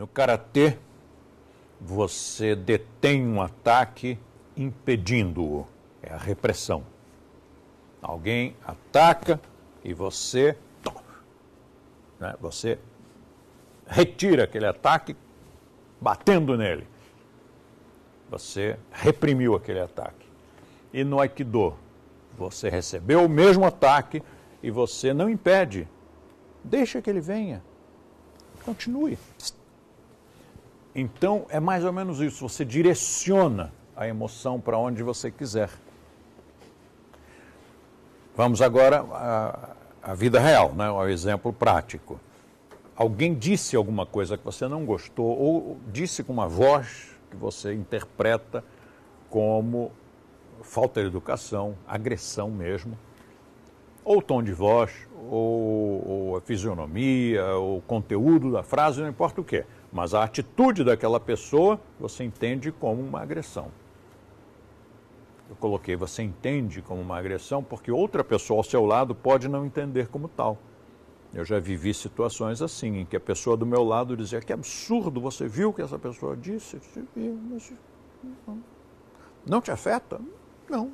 No karatê, você detém um ataque impedindo-o. É a repressão. Alguém ataca e você, né, você retira aquele ataque batendo nele. Você reprimiu aquele ataque. E no Aikido, você recebeu o mesmo ataque e você não impede. Deixa que ele venha. Continue. Então, é mais ou menos isso. Você direciona a emoção para onde você quiser. Vamos agora à, à vida real, né? ao exemplo prático. Alguém disse alguma coisa que você não gostou, ou disse com uma voz que você interpreta como falta de educação, agressão mesmo, ou tom de voz, ou, ou a fisionomia, ou o conteúdo da frase, não importa o que, mas a atitude daquela pessoa você entende como uma agressão. Eu coloquei você entende como uma agressão porque outra pessoa ao seu lado pode não entender como tal. Eu já vivi situações assim, em que a pessoa do meu lado dizia que absurdo, você viu o que essa pessoa disse? Não te afeta? Não,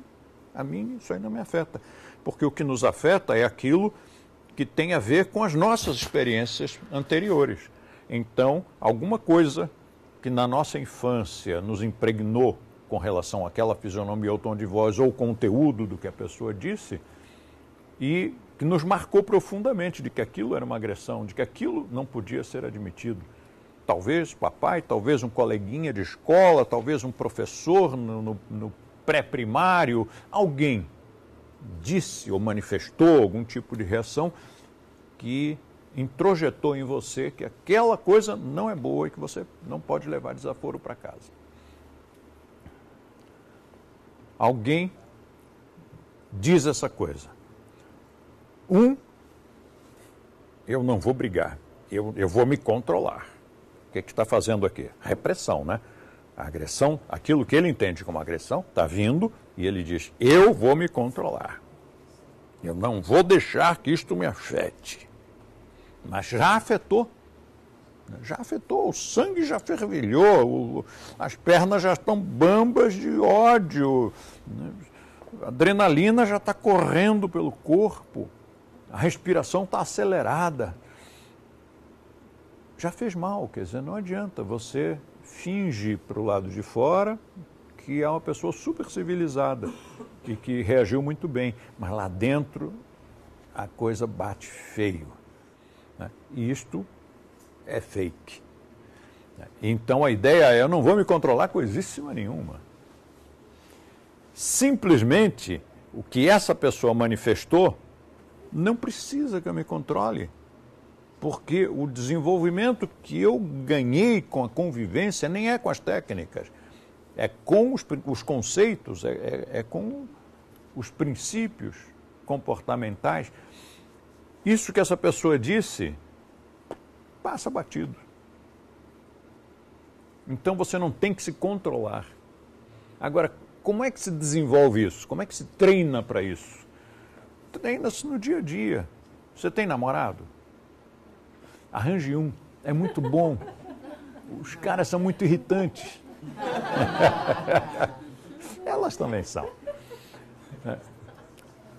a mim isso aí não me afeta. Porque o que nos afeta é aquilo que tem a ver com as nossas experiências anteriores. Então, alguma coisa que na nossa infância nos impregnou com relação àquela fisionomia ou tom de voz ou conteúdo do que a pessoa disse, e que nos marcou profundamente de que aquilo era uma agressão, de que aquilo não podia ser admitido. Talvez papai, talvez um coleguinha de escola, talvez um professor no, no, no pré-primário, alguém disse ou manifestou algum tipo de reação que introjetou em você que aquela coisa não é boa e que você não pode levar desaforo para casa. Alguém diz essa coisa. Um, eu não vou brigar, eu, eu vou me controlar. O que é está fazendo aqui? Repressão, né? A agressão, aquilo que ele entende como agressão, está vindo e ele diz: Eu vou me controlar. Eu não vou deixar que isto me afete. Mas já afetou. Já afetou, o sangue já fervilhou, as pernas já estão bambas de ódio, a adrenalina já está correndo pelo corpo a respiração está acelerada. Já fez mal, quer dizer, não adianta. Você finge para o lado de fora que é uma pessoa super civilizada e que reagiu muito bem, mas lá dentro a coisa bate feio. Né? E isto é fake. Então a ideia é: eu não vou me controlar coisíssima nenhuma. Simplesmente o que essa pessoa manifestou não precisa que eu me controle. Porque o desenvolvimento que eu ganhei com a convivência nem é com as técnicas, é com os, os conceitos, é, é, é com os princípios comportamentais. Isso que essa pessoa disse passa batido. Então você não tem que se controlar. Agora, como é que se desenvolve isso? Como é que se treina para isso? treina-se no dia a dia. Você tem namorado? Arranje um. É muito bom. Os caras são muito irritantes. Elas também são.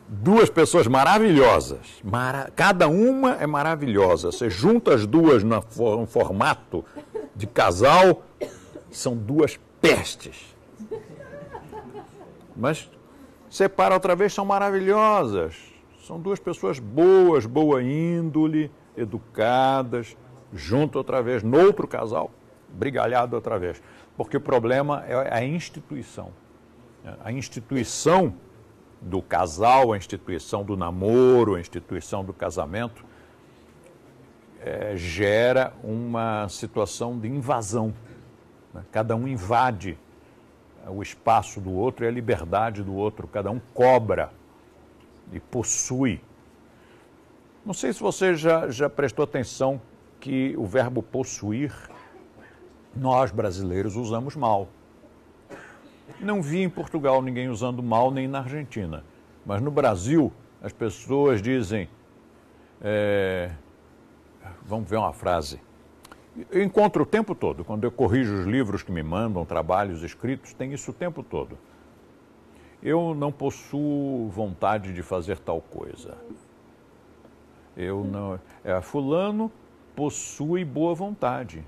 Duas pessoas maravilhosas. Mara... Cada uma é maravilhosa. Você junta as duas no formato de casal, são duas pestes. Mas separa outra vez, são maravilhosas. São duas pessoas boas, boa índole, educadas, junto outra vez, noutro casal, brigalhado outra vez. Porque o problema é a instituição. A instituição do casal, a instituição do namoro, a instituição do casamento, é, gera uma situação de invasão. Né? Cada um invade o espaço do outro e a liberdade do outro, cada um cobra e possui. Não sei se você já, já prestou atenção que o verbo possuir, nós brasileiros usamos mal. Não vi em Portugal ninguém usando mal, nem na Argentina. Mas no Brasil, as pessoas dizem. É, vamos ver uma frase. Eu encontro o tempo todo, quando eu corrijo os livros que me mandam, trabalhos escritos, tem isso o tempo todo. Eu não possuo vontade de fazer tal coisa. Eu não. É, fulano possui boa vontade.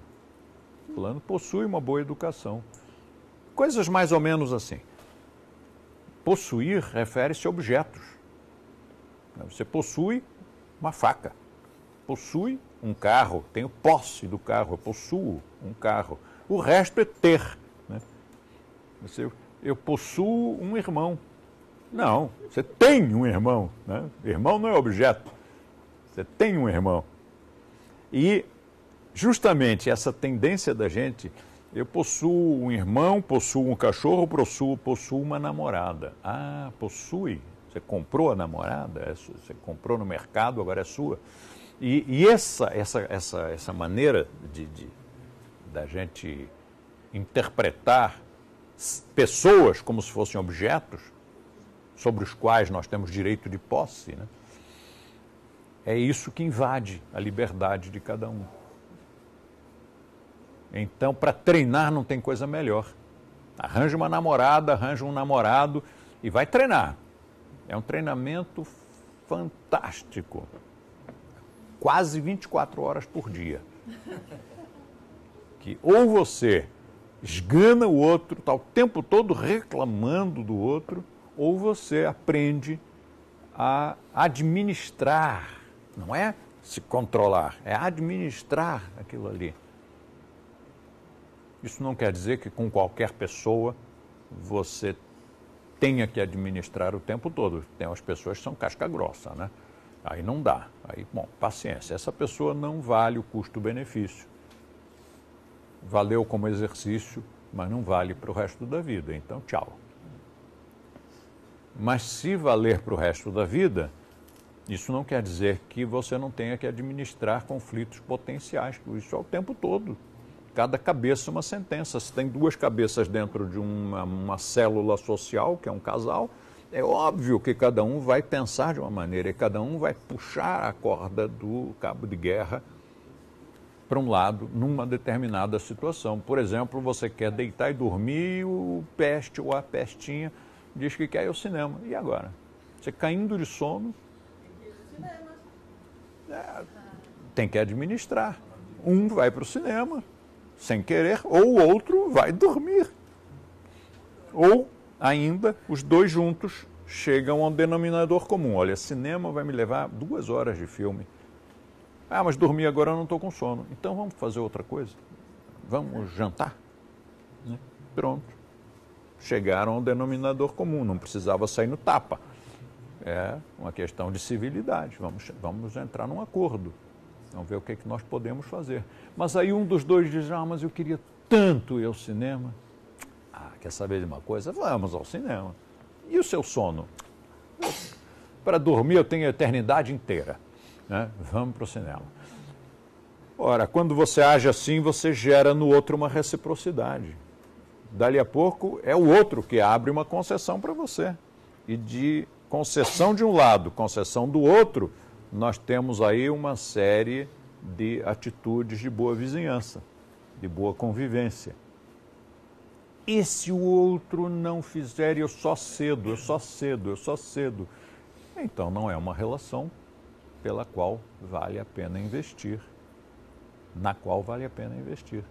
Fulano possui uma boa educação. Coisas mais ou menos assim. Possuir refere-se a objetos. Você possui uma faca, possui um carro, tenho posse do carro, eu possuo um carro. O resto é ter. Né? Você, eu possuo um irmão. Não, você tem um irmão. Né? Irmão não é objeto. Você tem um irmão. E justamente essa tendência da gente, eu possuo um irmão, possuo um cachorro, possuo, possuo uma namorada. Ah, possui. Você comprou a namorada, é você comprou no mercado, agora é sua. E, e essa, essa, essa, essa maneira de, de, da gente interpretar pessoas como se fossem objetos, sobre os quais nós temos direito de posse, né? é isso que invade a liberdade de cada um. Então, para treinar não tem coisa melhor. Arranja uma namorada, arranja um namorado e vai treinar. É um treinamento fantástico. Quase 24 horas por dia. Que ou você esgana o outro, está o tempo todo reclamando do outro, ou você aprende a administrar não é se controlar, é administrar aquilo ali. Isso não quer dizer que com qualquer pessoa você tenha que administrar o tempo todo. Tem as pessoas que são casca grossa, né? Aí não dá. Aí, bom, paciência. Essa pessoa não vale o custo-benefício. Valeu como exercício, mas não vale para o resto da vida. Então, tchau. Mas se valer para o resto da vida, isso não quer dizer que você não tenha que administrar conflitos potenciais, isso é o tempo todo. Cada cabeça uma sentença. Se tem duas cabeças dentro de uma, uma célula social, que é um casal, é óbvio que cada um vai pensar de uma maneira e cada um vai puxar a corda do cabo de guerra para um lado numa determinada situação. Por exemplo, você quer deitar e dormir o peste ou a pestinha diz que quer ir ao cinema. E agora? Você caindo de sono, é, tem que administrar. Um vai para o cinema, sem querer, ou o outro vai dormir. Ou ainda, os dois juntos chegam a um denominador comum. Olha, cinema vai me levar duas horas de filme. Ah, mas dormir agora eu não estou com sono. Então vamos fazer outra coisa. Vamos jantar. Né? Pronto. Chegaram a um denominador comum, não precisava sair no tapa. É uma questão de civilidade. Vamos, vamos entrar num acordo. Vamos ver o que, é que nós podemos fazer. Mas aí um dos dois diz: Ah, mas eu queria tanto ir ao cinema. Ah, quer saber de uma coisa? Vamos ao cinema. E o seu sono? Para dormir eu tenho a eternidade inteira. Né? Vamos para o cinema. Ora, quando você age assim, você gera no outro uma reciprocidade. Dali a pouco é o outro que abre uma concessão para você. E de concessão de um lado, concessão do outro, nós temos aí uma série de atitudes de boa vizinhança, de boa convivência. E se o outro não fizer, eu só cedo, eu só cedo, eu só cedo. Então não é uma relação pela qual vale a pena investir, na qual vale a pena investir.